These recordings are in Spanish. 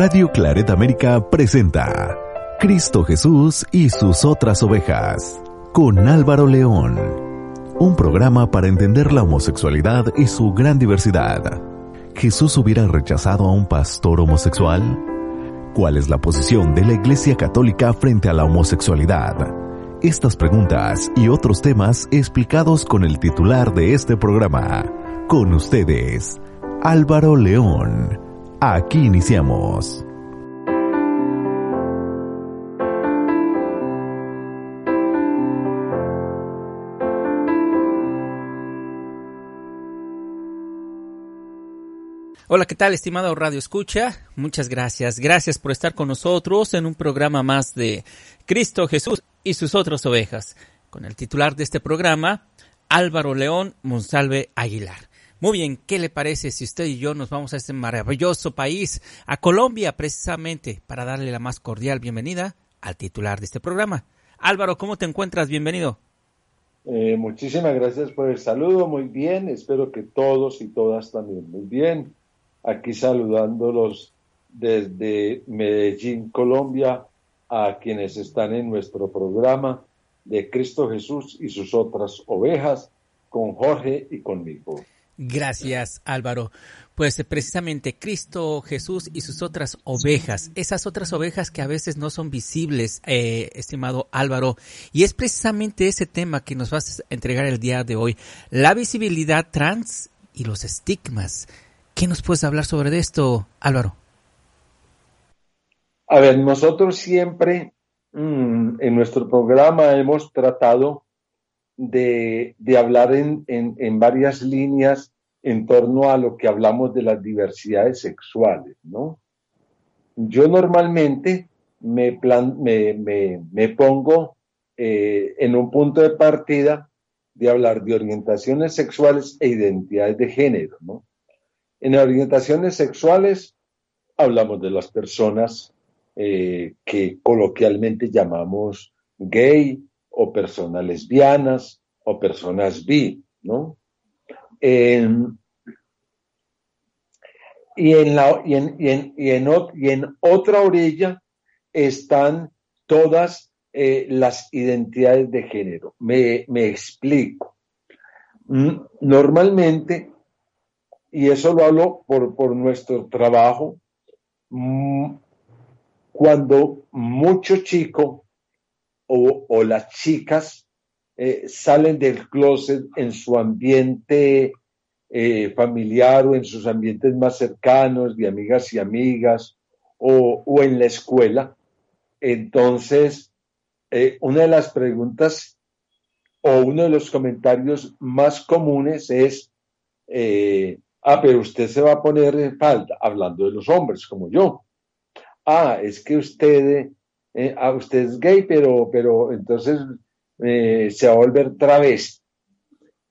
Radio Claret América presenta Cristo Jesús y sus otras ovejas con Álvaro León. Un programa para entender la homosexualidad y su gran diversidad. ¿Jesús hubiera rechazado a un pastor homosexual? ¿Cuál es la posición de la Iglesia Católica frente a la homosexualidad? Estas preguntas y otros temas explicados con el titular de este programa. Con ustedes, Álvaro León. Aquí iniciamos. Hola, ¿qué tal, estimado Radio Escucha? Muchas gracias. Gracias por estar con nosotros en un programa más de Cristo Jesús y sus otras ovejas, con el titular de este programa, Álvaro León Monsalve Aguilar. Muy bien, ¿qué le parece si usted y yo nos vamos a este maravilloso país, a Colombia, precisamente, para darle la más cordial bienvenida al titular de este programa? Álvaro, ¿cómo te encuentras? Bienvenido. Eh, muchísimas gracias por el saludo, muy bien, espero que todos y todas también muy bien aquí saludándolos desde Medellín, Colombia, a quienes están en nuestro programa de Cristo Jesús y sus otras ovejas, con Jorge y conmigo. Gracias, Álvaro. Pues precisamente Cristo, Jesús y sus otras ovejas, esas otras ovejas que a veces no son visibles, eh, estimado Álvaro, y es precisamente ese tema que nos vas a entregar el día de hoy, la visibilidad trans y los estigmas. ¿Qué nos puedes hablar sobre esto, Álvaro? A ver, nosotros siempre mm, en nuestro programa hemos tratado de, hablar en, varias líneas en torno a lo que hablamos de las diversidades sexuales, ¿no? Yo normalmente me, me, pongo eh, en un punto de partida de hablar de orientaciones sexuales e identidades de género, ¿no? En orientaciones sexuales hablamos de las personas eh, que coloquialmente llamamos gay o personas lesbianas o personas bi, ¿no? y, en la, y, en, y, en, otra orilla están todas eh, las identidades de género. Me, me explico. Mm, normalmente y eso lo hablo por, nuestro trabajo, mm, cuando mucho chico o, las chicas eh, salen del closet en su ambiente eh, familiar o en sus ambientes más cercanos, de amigas y amigas, o, en la escuela, entonces eh, una de las preguntas o uno de los comentarios más comunes es, Ah, pero usted se va a poner en falta, hablando de los hombres como yo. Ah, es que usted, eh, ah, usted es gay, pero, pero entonces eh, se va a volver travesti.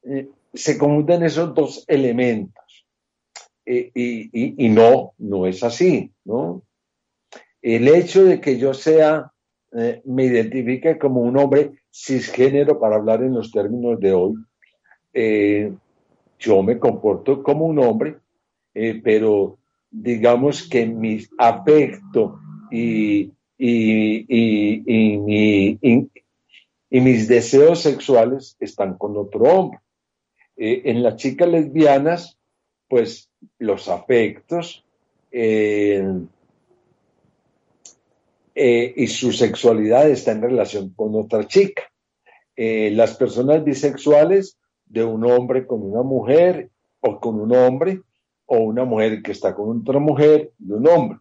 Eh, se confunden esos dos elementos. Y, y, no, no es así, ¿no? El hecho de que yo sea, me identifique como un hombre cisgénero, para hablar en los términos de hoy, yo me comporto como un hombre, pero digamos que mi afecto y, mis deseos sexuales están con otro hombre. Eh, en las chicas lesbianas, pues los afectos eh, y su sexualidad está en relación con otra chica. las personas bisexuales de un hombre con una mujer o con un hombre o una mujer que está con otra mujer y un hombre.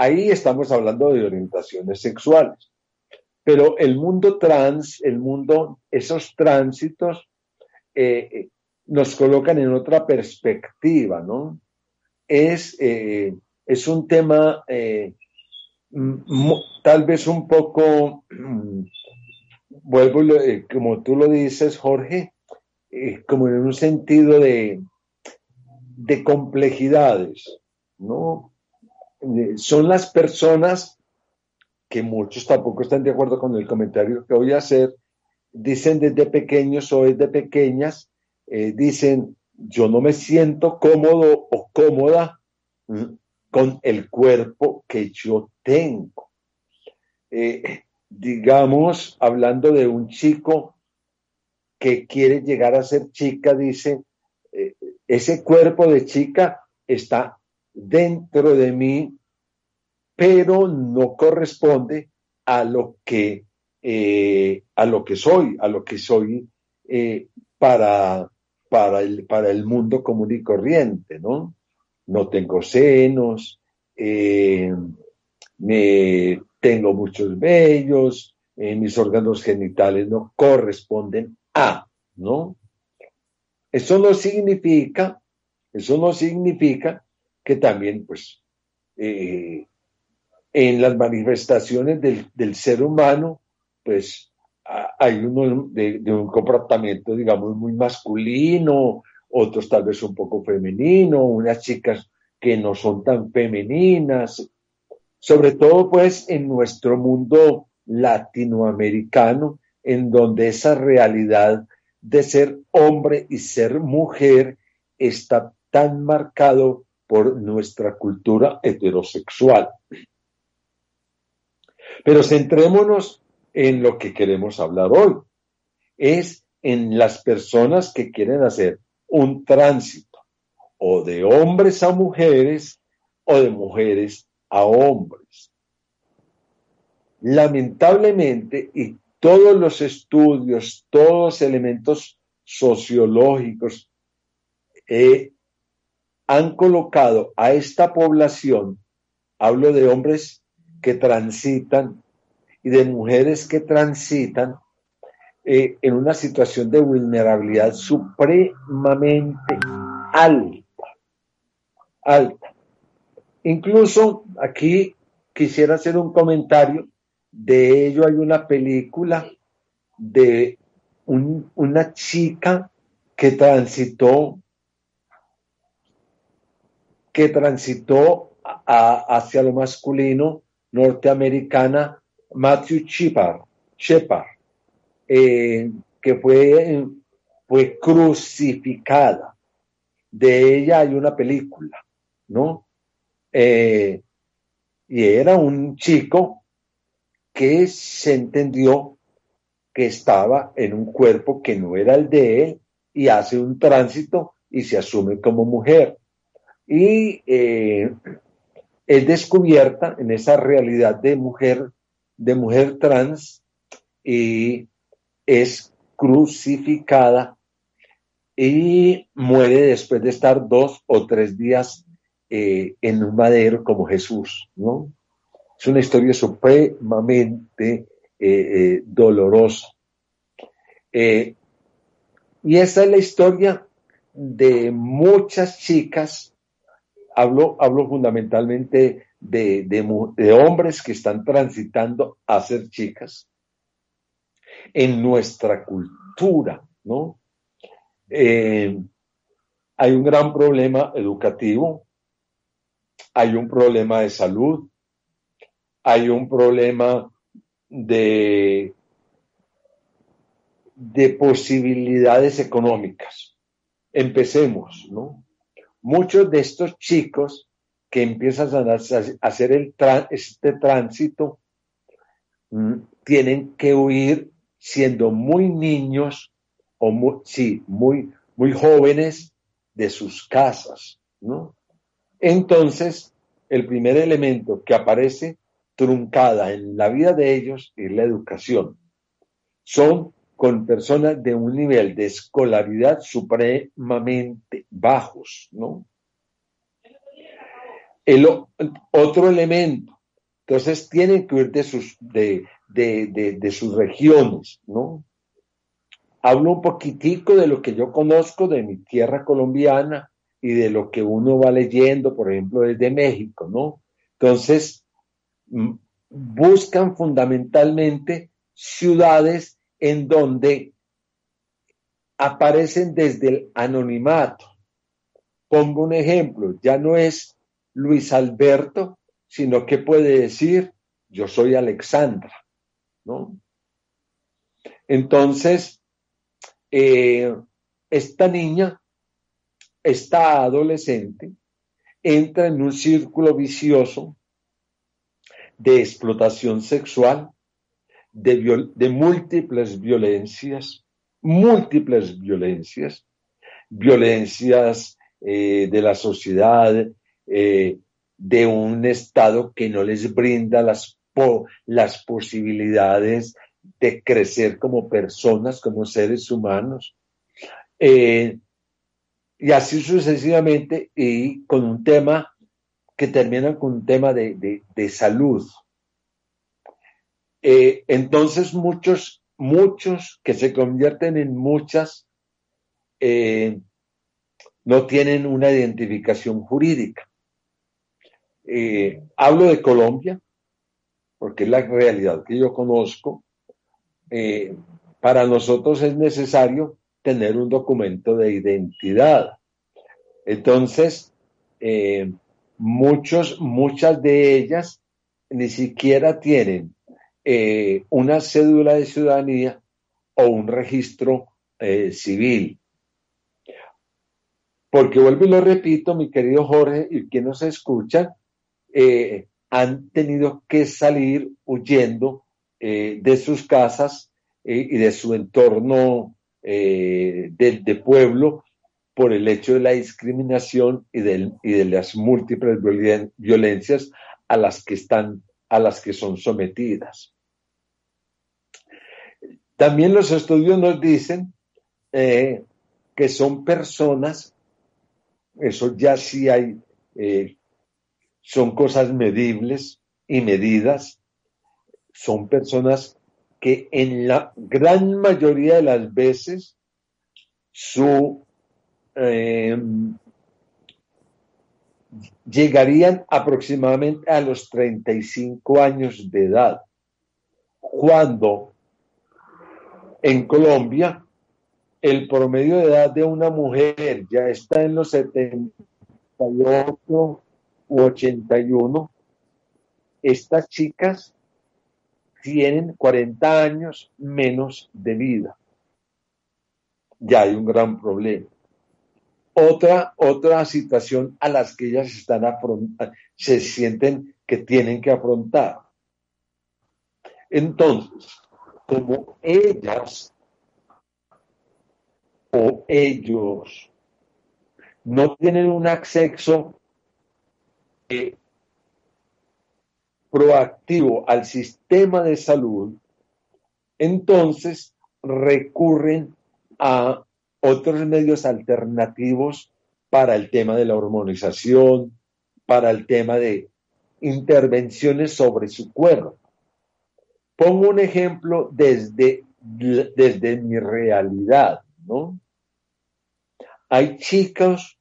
Ahí estamos hablando de orientaciones sexuales. Pero el mundo trans, el mundo, esos tránsitos eh, nos colocan en otra perspectiva, ¿no? Es, eh, es un tema eh, tal vez un poco, vuelvo, como tú lo dices, Jorge, como en un sentido de, de complejidades, ¿no? Son las personas que muchos tampoco están de acuerdo con el comentario que voy a hacer, dicen desde pequeños o desde pequeñas, eh, dicen, yo no me siento cómodo o cómoda con el cuerpo que yo tengo. Eh, digamos, hablando de un chico que quiere llegar a ser chica, dice, eh, ese cuerpo de chica está dentro de mí pero no corresponde a lo que, eh, a lo que soy, a lo que soy eh, para, para, el, para el mundo común y corriente, ¿no? No tengo senos, eh, me, tengo muchos vellos, mis órganos genitales no corresponden a, ¿no? Eso no significa, eso no significa que también, pues, en las manifestaciones del, ser humano, pues hay uno de, un comportamiento, digamos, muy masculino, otros tal vez un poco femenino, unas chicas que no son tan femeninas, sobre todo pues en nuestro mundo latinoamericano, en donde esa realidad de ser hombre y ser mujer está tan marcado por nuestra cultura heterosexual. Pero centrémonos en lo que queremos hablar hoy. Es en las personas que quieren hacer un tránsito o de hombres a mujeres o de mujeres a hombres. Lamentablemente, y todos los estudios, todos los elementos sociológicos eh, han colocado a esta población, hablo de hombres que transitan y de mujeres que transitan eh, en una situación de vulnerabilidad supremamente alta, alta. Incluso aquí quisiera hacer un comentario, de ello hay una película de una chica que transitó, que transitó hacia lo masculino norteamericana Matthew Shepard, Shepard eh, que fue, fue crucificada. De ella hay una película, ¿no? Eh, y era un chico que se entendió que estaba en un cuerpo que no era el de él y hace un tránsito y se asume como mujer. Y eh, es descubierta en esa realidad de mujer, de mujer trans y es crucificada y muere después de estar dos o tres días eh, en un madero como Jesús, ¿no? Es una historia supremamente eh, dolorosa. y esa es la historia de muchas chicas hablo, hablo fundamentalmente de, hombres que están transitando a ser chicas en nuestra cultura, ¿no? Eh, hay un gran problema educativo, hay un problema de salud, hay un problema de, de posibilidades económicas. Empecemos, ¿no? Muchos de estos chicos que empiezan a hacer este tránsito mm, tienen que huir siendo muy niños o muy, sí, muy, muy jóvenes de sus casas, ¿no? Entonces, el primer elemento que aparece truncada en la vida de ellos es la educación. Son con personas de un nivel de escolaridad supremamente bajos, ¿no? El, otro elemento, entonces tienen que huir de, sus, de, de, sus regiones, ¿no? Hablo un poquitico de lo que yo conozco de mi tierra colombiana y de lo que uno va leyendo, por ejemplo, desde México, ¿no? Entonces, buscan fundamentalmente ciudades en donde aparecen desde el anonimato. Pongo un ejemplo, ya no es Luis Alberto, sino que puede decir, yo soy Alexandra, ¿no? Entonces, eh, esta niña, esta adolescente, entra en un círculo vicioso de explotación sexual, de, de múltiples violencias, múltiples violencias, violencias eh, de la sociedad, eh, de un Estado que no les brinda las, las posibilidades de crecer como personas, como seres humanos. Eh, y así sucesivamente, y con un tema que termina con un tema de, salud. Entonces muchos muchos que se convierten en muchas eh, no tienen una identificación jurídica. Eh, hablo de Colombia, porque es la realidad que yo conozco. Eh, para nosotros es necesario tener un documento de identidad. Entonces, muchos, muchas de ellas ni siquiera tienen eh, una cédula de ciudadanía o un registro eh, civil. Porque vuelvo y lo repito, mi querido Jorge y quien nos escucha, eh, han tenido que salir huyendo de sus casas y de su entorno de, pueblo por el hecho de la discriminación y de, y de las múltiples violencias a las que están a las que son sometidas. También los estudios nos dicen eh, que son personas, eso ya sí hay, eh, son cosas medibles y medidas, son personas que en la gran mayoría de las veces su eh, llegarían aproximadamente a los 35 años de edad, cuando en Colombia el promedio de edad de una mujer ya está en los 78 u 81, estas chicas tienen 40 años menos de vida. Ya hay un gran problema otra, otra situación a las que ellas están se sienten que tienen que afrontar. Entonces, como ellas o ellos no tienen un acceso eh, proactivo al sistema de salud, entonces recurren a otros medios alternativos para el tema de la hormonización, para el tema de intervenciones sobre su cuerpo. Pongo un ejemplo desde, desde mi realidad, ¿no? Hay chicos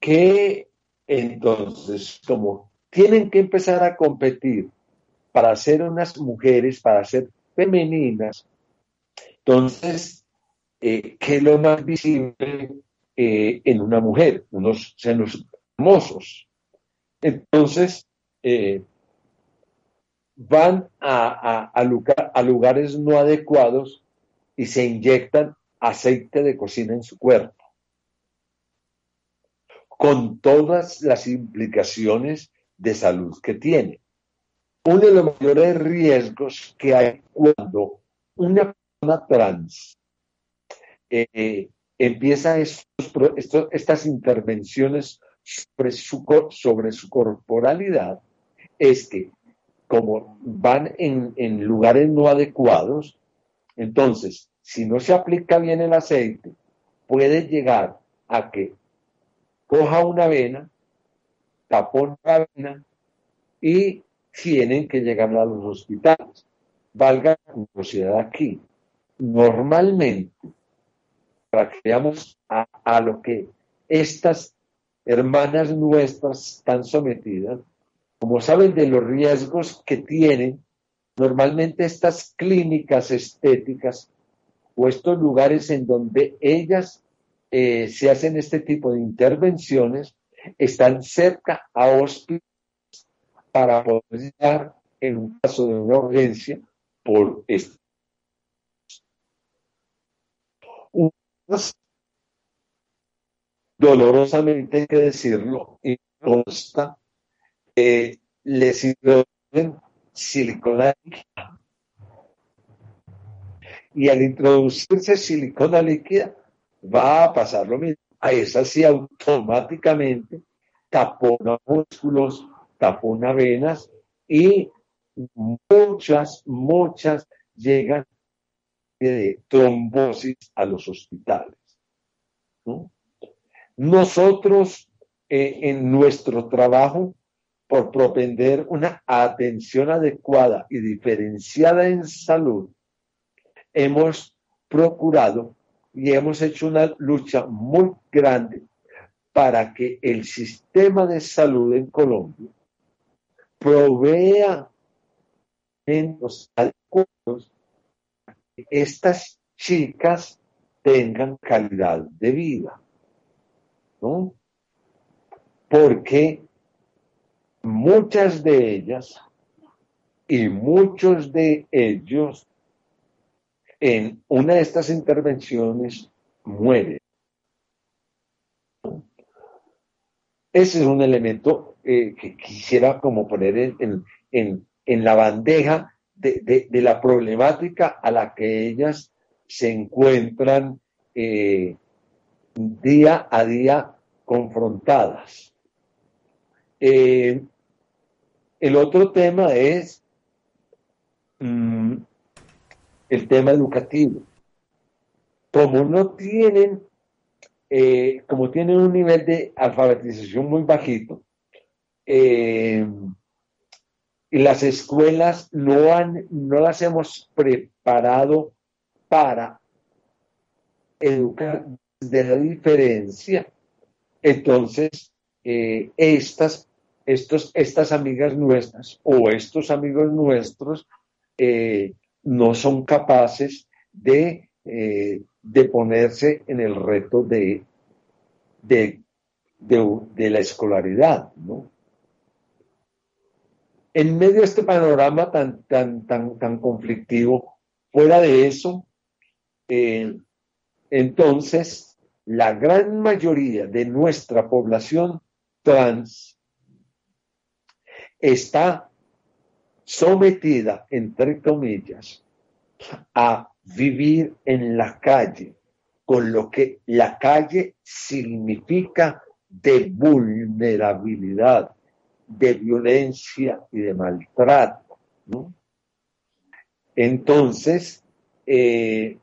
que entonces, como tienen que empezar a competir para ser unas mujeres, para ser femeninas, entonces eh, que es lo más visible eh, en una mujer, unos senos hermosos. Entonces, eh, van a, a, lugares no adecuados y se inyectan aceite de cocina en su cuerpo, con todas las implicaciones de salud que tiene. Uno de los mayores riesgos que hay cuando una persona trans eh, empieza estas intervenciones sobre su, sobre su corporalidad, es que como van en, lugares no adecuados, entonces, si no se aplica bien el aceite, puede llegar a que coja una vena, tapón la vena y tienen que llegar a los hospitales. valga la curiosidad aquí, normalmente, para que veamos a lo que estas hermanas nuestras están sometidas, como saben de los riesgos que tienen, normalmente estas clínicas estéticas o estos lugares en donde ellas eh, se hacen este tipo de intervenciones están cerca a hospitales para poder dar en un caso de una urgencia por esto. Dolorosamente hay que decirlo, y consta, eh, les introducen silicona líquida. Y al introducirse silicona líquida, va a pasar lo mismo. A esa sí automáticamente tapona músculos, tapona venas y muchas, muchas llegan de trombosis a los hospitales. Nosotros eh, en nuestro trabajo, por propender una atención adecuada y diferenciada en salud, hemos procurado y hemos hecho una lucha muy grande para que el sistema de salud en Colombia provea los adecuados que estas chicas tengan calidad de vida. ¿no? Porque muchas de ellas y muchos de ellos en una de estas intervenciones muere. Ese es un elemento eh, que quisiera como poner en, la bandeja de, la problemática a la que ellas se encuentran eh, día a día confrontadas. Eh, el otro tema es mm, el tema educativo. Como no tienen, eh, como tienen un nivel de alfabetización muy bajito, eh, las escuelas no, han, no las hemos preparado para educar de la diferencia, entonces eh, estas, estos, estas amigas nuestras o estos amigos nuestros no son capaces de, eh, de ponerse en el reto de, de, de, la escolaridad. ¿no? En medio de este panorama tan, tan, tan, tan conflictivo, fuera de eso, eh, entonces la gran mayoría de nuestra población trans está sometida, entre comillas, a vivir en la calle, con lo que la calle significa de vulnerabilidad, de violencia y de maltrato. Entonces, eh,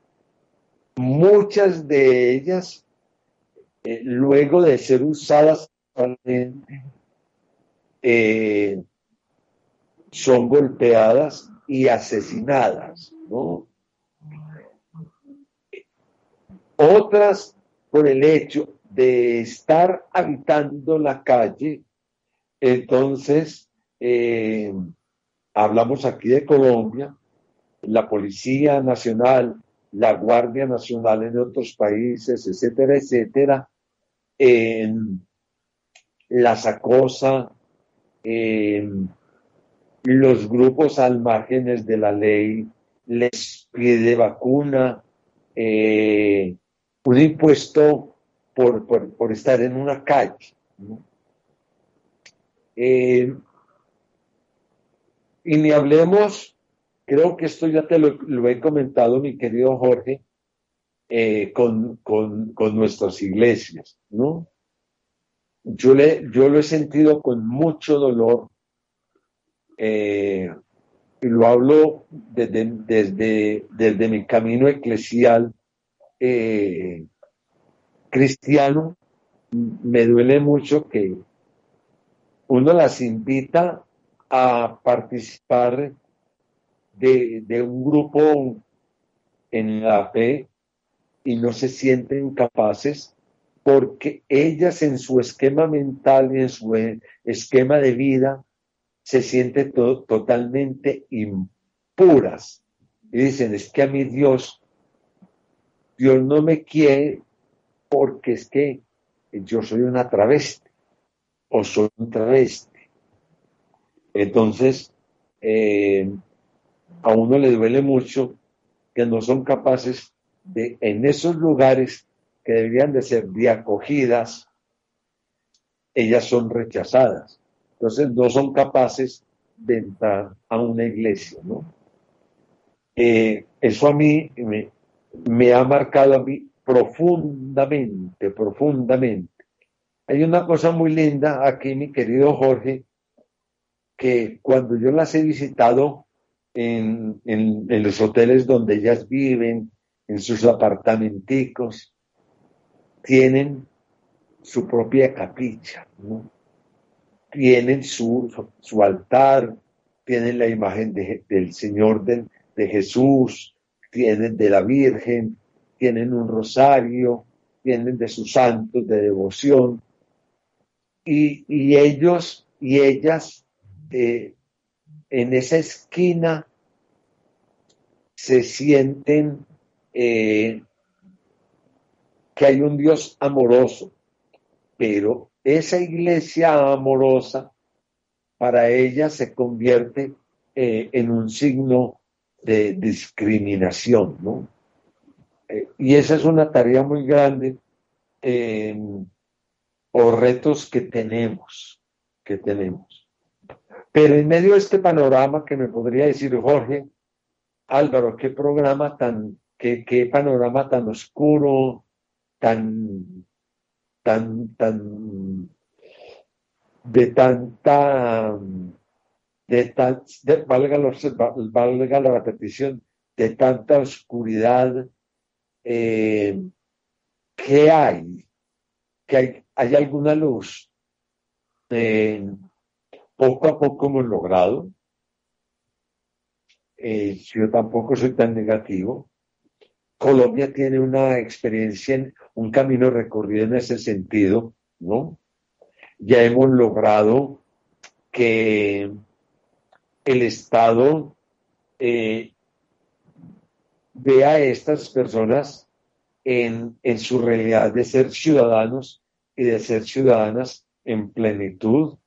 muchas de ellas, eh, luego de ser usadas eh, son golpeadas y asesinadas, ¿no? Otras por el hecho de estar habitando la calle, entonces eh, hablamos aquí de Colombia, la Policía Nacional, la Guardia Nacional en otros países, etcétera, etcétera, las acosa, los grupos al márgenes de la ley les pide vacuna, eh, un impuesto por, por, estar en una calle. Eh, y ni hablemos, creo que esto ya te lo, he comentado, mi querido Jorge, eh, con, con, con, nuestras iglesias, ¿no? Yo, le, yo lo he sentido con mucho dolor eh, lo hablo desde, desde, desde mi camino eclesial eh, cristiano, me duele mucho que uno las invita a participar de, de un grupo en la fe y no se sienten capaces porque ellas en su esquema mental y en su esquema de vida se sienten totalmente impuras. Y dicen, es que a mi Dios, Dios no me quiere porque es que yo soy una travesti o soy un travesti. Entonces, eh, a uno le duele mucho que no son capaces de, en esos lugares que deberían de ser de acogidas, ellas son rechazadas. Entonces no son capaces de entrar a una iglesia, ¿no? Eh, eso a mí me, ha marcado a mí profundamente, profundamente. Hay una cosa muy linda aquí, mi querido Jorge, que cuando yo las he visitado en, en, los hoteles donde ellas viven, en sus apartamenticos, tienen su propia capilla, tienen su, su, altar, tienen la imagen del Señor de, de Jesús, tienen de la Virgen, tienen un rosario, tienen de sus santos de devoción, y, y ellos y ellas eh, en esa esquina se sienten eh, que hay un Dios amoroso, pero esa iglesia amorosa para ella se convierte eh, en un signo de discriminación, ¿no? Eh, y esa es una tarea muy grande o retos que tenemos, que tenemos. Pero en medio de este panorama que me podría decir Jorge, Álvaro, qué programa tan, qué, qué panorama tan oscuro, tan, tan, tan, de tanta, de tan, valga, valga, la repetición, de tanta oscuridad, eh, ¿qué hay? ¿Que hay, hay alguna luz? Eh, poco a poco hemos logrado. Eh, yo tampoco soy tan negativo. Colombia tiene una experiencia, un camino recorrido en ese sentido, ¿no? Ya hemos logrado que el Estado eh, vea a estas personas en, su realidad de ser ciudadanos y de ser ciudadanas en plenitud,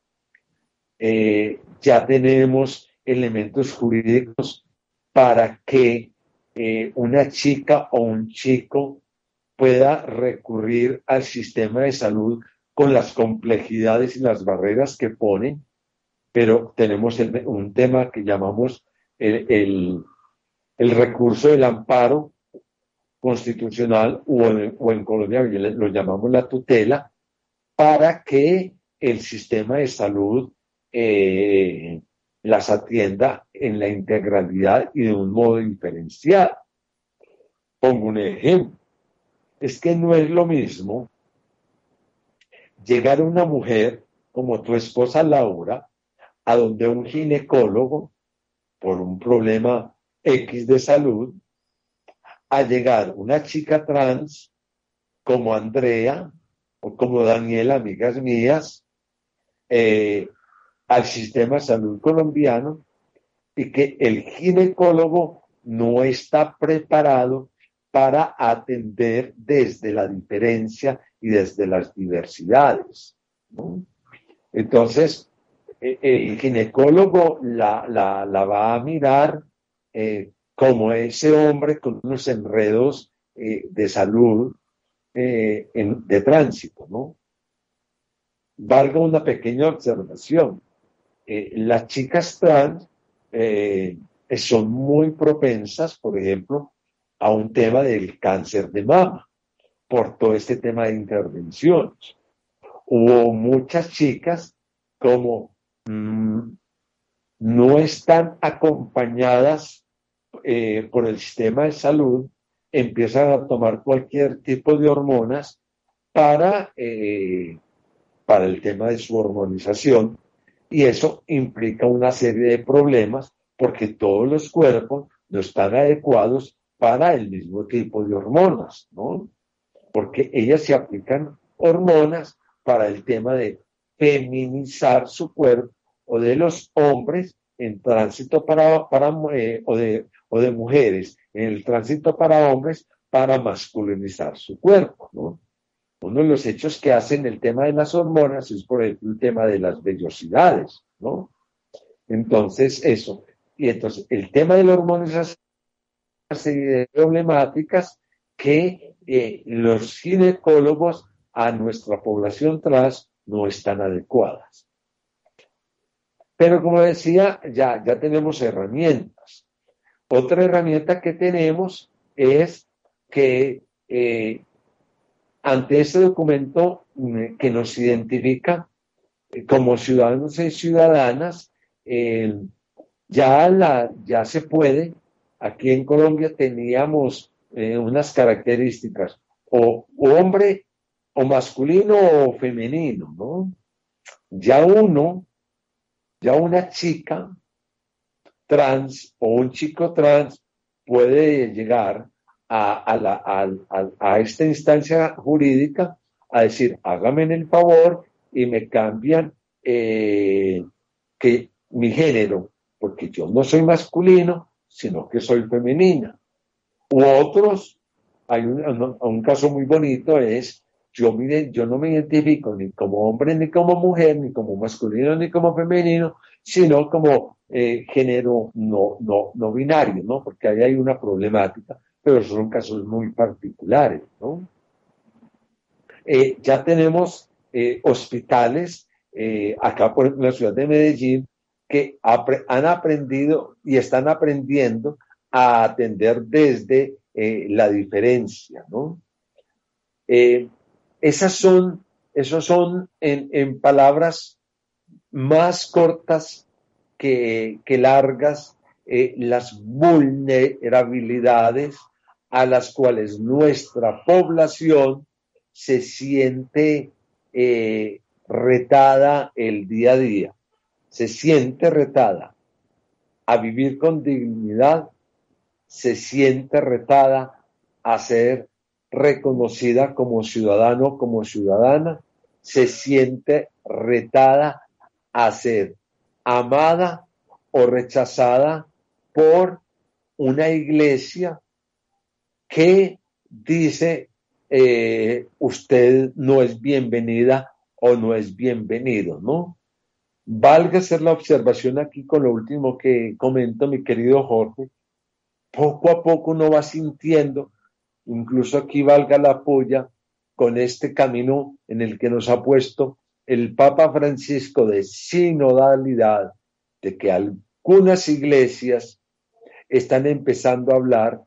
eh, ya tenemos elementos jurídicos para que eh, una chica o un chico pueda recurrir al sistema de salud con las complejidades y las barreras que pone, pero tenemos un tema que llamamos el, recurso del amparo constitucional o en, o en Colombia lo llamamos la tutela, para que el sistema de salud eh, las atienda en la integralidad y de un modo diferenciado. Pongo un ejemplo. Es que no es lo mismo llegar a una mujer como tu esposa Laura, a donde un ginecólogo, por un problema X de salud, a llegar una chica trans como Andrea o como Daniela, amigas mías, eh, al sistema de salud colombiano y que el ginecólogo no está preparado para atender desde la diferencia y desde las diversidades. Entonces, e, el ginecólogo la, va a mirar eh, como ese hombre con unos enredos eh, de salud eh, de tránsito, ¿no? Valga una pequeña observación. Eh, las chicas trans eh, son muy propensas, por ejemplo, a un tema del cáncer de mama, por todo este tema de intervenciones. Hubo muchas chicas como mm, no están acompañadas eh, por el sistema de salud, empiezan a tomar cualquier tipo de hormonas para, para el tema de su hormonización y eso implica una serie de problemas porque todos los cuerpos no están adecuados para el mismo tipo de hormonas, ¿no? Porque ellas se aplican hormonas para el tema de feminizar su cuerpo o de los hombres en tránsito para, para eh, o, de, o de mujeres en el tránsito para hombres para masculinizar su cuerpo, ¿no? Uno de los hechos que hacen el tema de las hormonas es, por ejemplo, el tema de las vellosidades, ¿no? Entonces, eso. Y entonces, el tema de las hormonas serie problemáticas que eh, los ginecólogos a nuestra población trans no están adecuadas. Pero como decía, ya, ya tenemos herramientas. Otra herramienta que tenemos es que eh, ante ese documento mm, que nos identifica eh, como ciudadanos y ciudadanas, eh, ya, la, ya se puede, aquí en Colombia teníamos unas características, o hombre o masculino o femenino, ¿no? Ya uno, ya una chica trans o un chico trans puede llegar a, la, a, esta instancia jurídica a decir, hágame el favor y me cambian eh, que mi género, porque yo no soy masculino, sino que soy femenina. U otros, hay un, caso muy bonito, es yo, yo no me identifico ni como hombre, ni como mujer, ni como masculino, ni como femenino, sino como eh, género no, no, no binario, ¿no? Porque ahí hay una problemática, pero son casos muy particulares, ¿no? Eh, ya tenemos eh, hospitales, acá por ejemplo en la ciudad de Medellín, que han aprendido y están aprendiendo a atender desde la diferencia, ¿no? Esas son, esos son en, palabras más cortas que, largas eh, las vulnerabilidades a las cuales nuestra población se siente eh, retada el día a día, se siente retada a vivir con dignidad, se siente retada a ser reconocida como ciudadano, como ciudadana, se siente retada a ser amada o rechazada por una iglesia que dice eh, usted no es bienvenida o no es bienvenido, ¿no? Valga hacer la observación aquí con lo último que comento mi querido Jorge. Poco a poco uno va sintiendo incluso aquí valga la polla con este camino en el que nos ha puesto el Papa Francisco de sinodalidad, de que algunas iglesias están empezando a hablar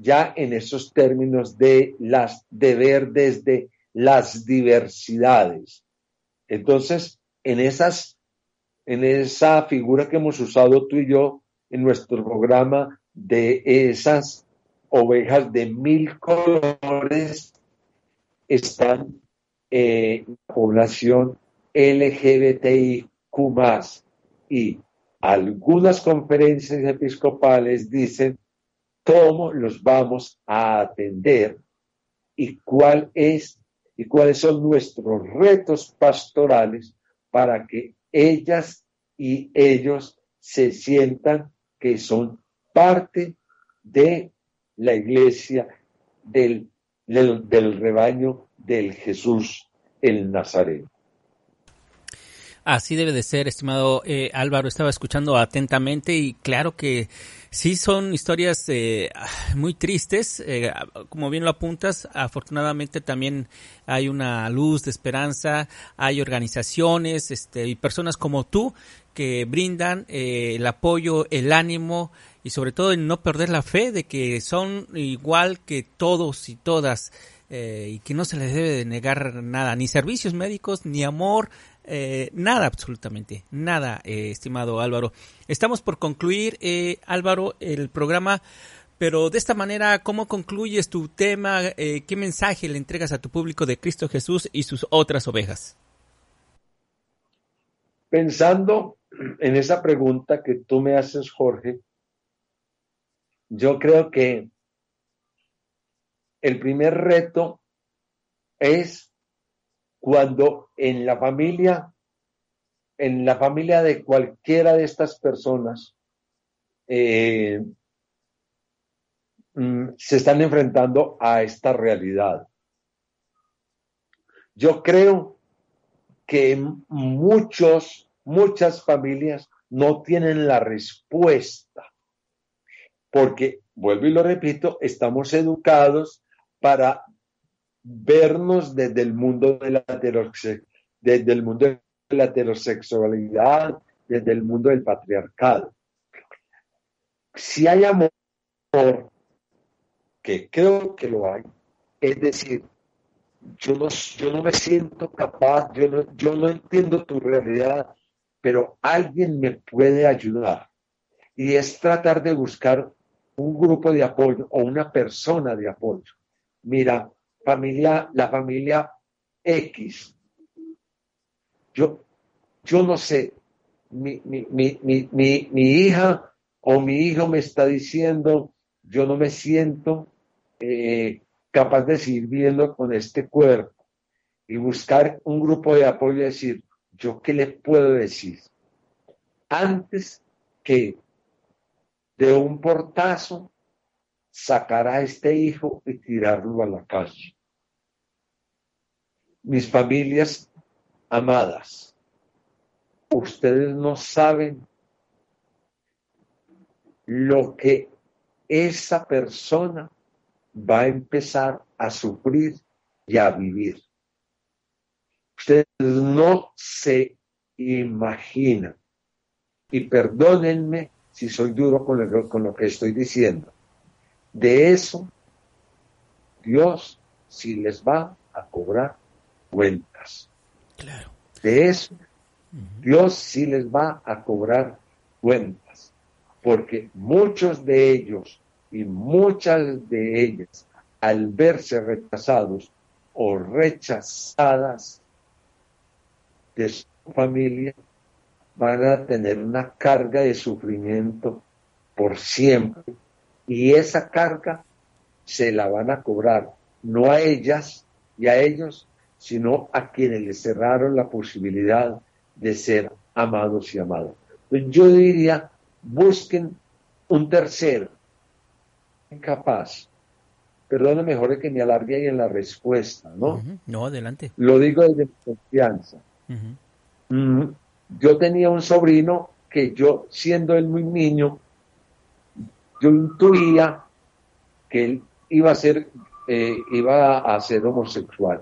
ya en esos términos de las de ver desde las diversidades. Entonces, en esas en esa figura que hemos usado tú y yo en nuestro programa de esas ovejas de mil colores están en la población LGBTIQ y algunas conferencias episcopales dicen cómo los vamos a atender y cuál es y cuáles son nuestros retos pastorales para que ellas y ellos se sientan que son parte de la iglesia del, del, rebaño del Jesús el Nazareno. Así debe de ser, estimado eh, Álvaro. Estaba escuchando atentamente y claro que sí son historias eh, muy tristes. Eh, como bien lo apuntas, afortunadamente también hay una luz de esperanza. Hay organizaciones este, y personas como tú que brindan el apoyo, el ánimo y sobre todo en no perder la fe de que son igual que todos y todas eh, y que no se les debe de negar nada, ni servicios médicos, ni amor, eh, nada absolutamente, nada, eh, estimado Álvaro. Estamos por concluir, Álvaro, el programa, pero de esta manera, ¿cómo concluyes tu tema? ¿Qué mensaje le entregas a tu público de Cristo Jesús y sus otras ovejas? Pensando en esa pregunta que tú me haces, Jorge, yo creo que el primer reto es cuando en la familia, en la familia de cualquiera de estas personas, eh, mm, se están enfrentando a esta realidad. Yo creo que muchos, muchas familias no tienen la respuesta, porque, vuelvo y lo repito, estamos educados para vernos desde el mundo de la desde el mundo de la heterosexualidad, desde el mundo del patriarcado. Si hay amor, que creo que lo hay, es decir, yo no, yo no me siento capaz, yo no, yo no entiendo tu realidad, pero alguien me puede ayudar. Y es tratar de buscar un grupo de apoyo o una persona de apoyo. Mira, familia, la familia X. Yo, yo no sé, mi, mi, mi, mi, hija o mi hijo me está diciendo, yo no me siento eh, capaz de seguir viviendo con este cuerpo y buscar un grupo de apoyo y decir, ¿yo qué le puedo decir? Antes que de un portazo sacar a este hijo y tirarlo a la calle. Mis familias amadas, ustedes no saben lo que esa persona va a empezar a sufrir y a vivir. Ustedes no se imaginan. Y perdónenme si soy duro con lo, con lo que estoy diciendo. De eso, Dios sí les va a cobrar cuentas. Claro. De eso, Dios sí les va a cobrar cuentas. Porque muchos de ellos y muchas de ellas, al verse rechazados o rechazadas de su familia, van a tener una carga de sufrimiento por siempre. Y esa carga se la van a cobrar no a ellas y a ellos, sino a quienes les cerraron la posibilidad de ser amados y amados. yo diría, busquen un tercero, capaz. Perdona, mejor que me alargue ahí en la respuesta, ¿no? No, adelante. Lo digo desde confianza. Mm, yo tenía un sobrino que yo, siendo él muy niño, yo intuía que él iba a ser, eh, iba a ser homosexual.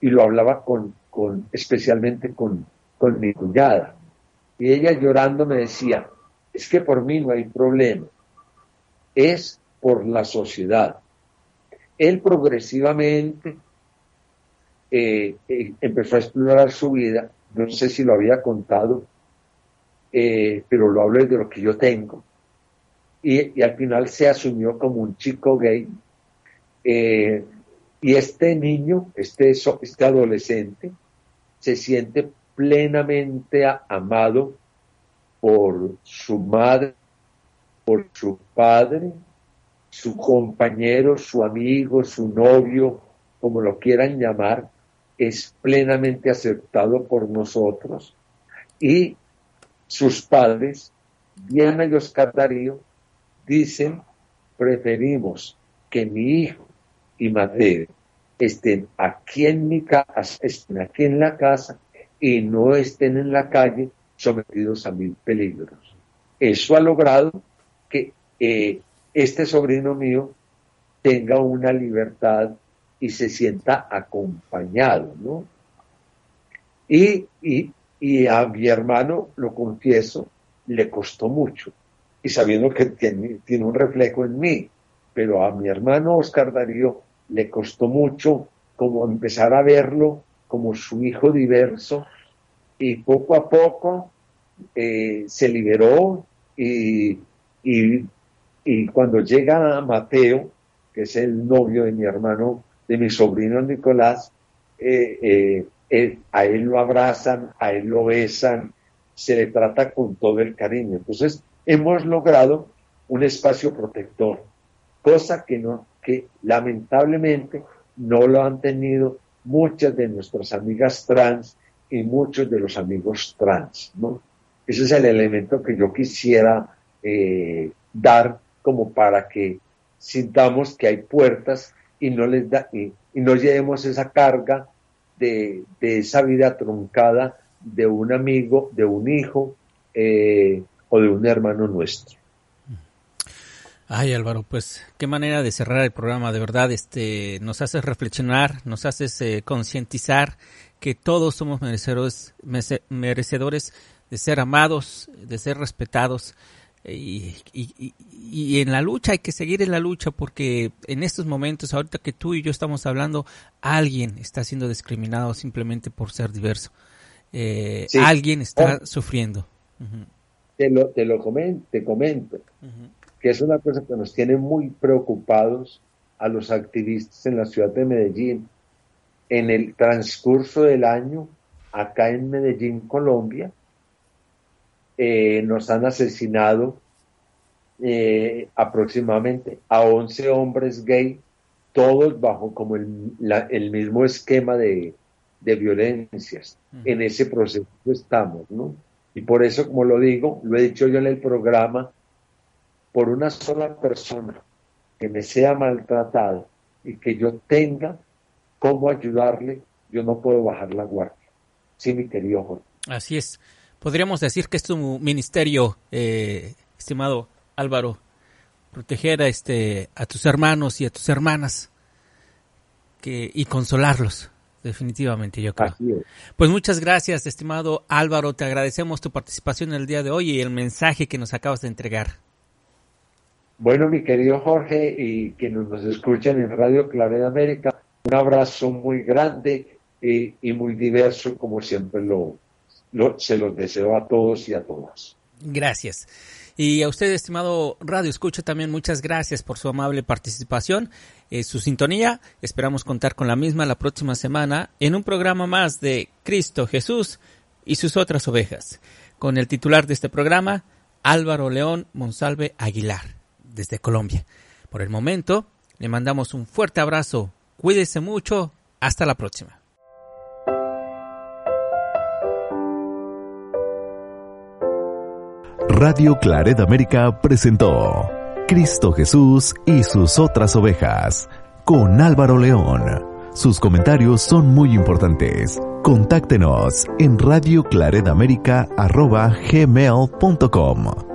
Y lo hablaba con, con especialmente con, con mi cuñada. Y ella llorando me decía, es que por mí no hay problema. Es por la sociedad. Él progresivamente eh, eh, empezó a explorar su vida, no sé si lo había contado, pero lo hablo de lo que yo tengo. Y, al final se asumió como un chico gay. y este niño, este, este adolescente, se siente plenamente amado por su madre, por su padre, su compañero, su amigo, su novio, como lo quieran llamar, es plenamente aceptado por nosotros. Y sus padres, Diana y Oscar dicen, preferimos que mi hijo y Mateo estén aquí en mi casa, estén aquí en la casa y no estén en la calle sometidos a mil peligros. Eso ha logrado que eh, este sobrino mío tenga una libertad y se sienta acompañado, ¿no? Y, a mi hermano, lo confieso, le costó mucho, y sabiendo que tiene, tiene un reflejo en mí, pero a mi hermano Oscar Darío le costó mucho como empezar a verlo como su hijo diverso, y poco a poco eh, se liberó y, y y cuando llega Mateo, que es el novio de mi hermano, de mi sobrino Nicolás, eh, eh, a él lo abrazan, a él lo besan, se le trata con todo el cariño. Entonces, hemos logrado un espacio protector, cosa que no, que lamentablemente no lo han tenido muchas de nuestras amigas trans y muchos de los amigos trans, ¿no? Ese es el elemento que yo quisiera eh, dar como para que sintamos que hay puertas y no les da y, no llevemos esa carga de, esa vida truncada de un amigo, de un hijo eh, o de un hermano nuestro. Ay Álvaro, pues qué manera de cerrar el programa, de verdad, este, nos haces reflexionar, nos haces eh, concientizar que todos somos merecedores, merecedores de ser amados, de ser respetados, y, y, en la lucha hay que seguir en la lucha porque en estos momentos, ahorita que tú y yo estamos hablando, alguien está siendo discriminado simplemente por ser diverso. Eh, alguien está oh. sufriendo. Te lo, te lo comento, te comento que es una cosa que nos tiene muy preocupados a los activistas en la ciudad de Medellín. En el transcurso del año, acá en Medellín, Colombia, eh, nos han asesinado eh, aproximadamente a 11 hombres gay, todos bajo como el, el mismo esquema de, de violencias. En ese proceso estamos, ¿no? Y por eso, como lo digo, lo he dicho yo en el programa, por una sola persona que me sea maltratado y que yo tenga cómo ayudarle, yo no puedo bajar la guardia. Sí, mi querido Jorge. Así es. Podríamos decir que es tu ministerio, eh, estimado Álvaro, proteger a, este, a tus hermanos y a tus hermanas que, y consolarlos, definitivamente, yo creo. Pues muchas gracias, estimado Álvaro. Te agradecemos tu participación en el día de hoy y el mensaje que nos acabas de entregar. Bueno, mi querido Jorge y quienes nos escuchan en Radio Claridad América, un abrazo muy grande y, y muy diverso, como siempre lo, se los deseo a todos y a todas. Gracias. Y a usted, estimado Radio Escucha, también muchas gracias por su amable participación, eh, su sintonía. Esperamos contar con la misma la próxima semana en un programa más de Cristo Jesús y sus otras ovejas, con el titular de este programa, Álvaro León Monsalve Aguilar, desde Colombia. Por el momento, le mandamos un fuerte abrazo. Cuídese mucho. Hasta la próxima. Radio Claret América presentó Cristo Jesús y sus otras ovejas con Álvaro León. Sus comentarios son muy importantes. Contáctenos en radioclaredamerica.gmail.com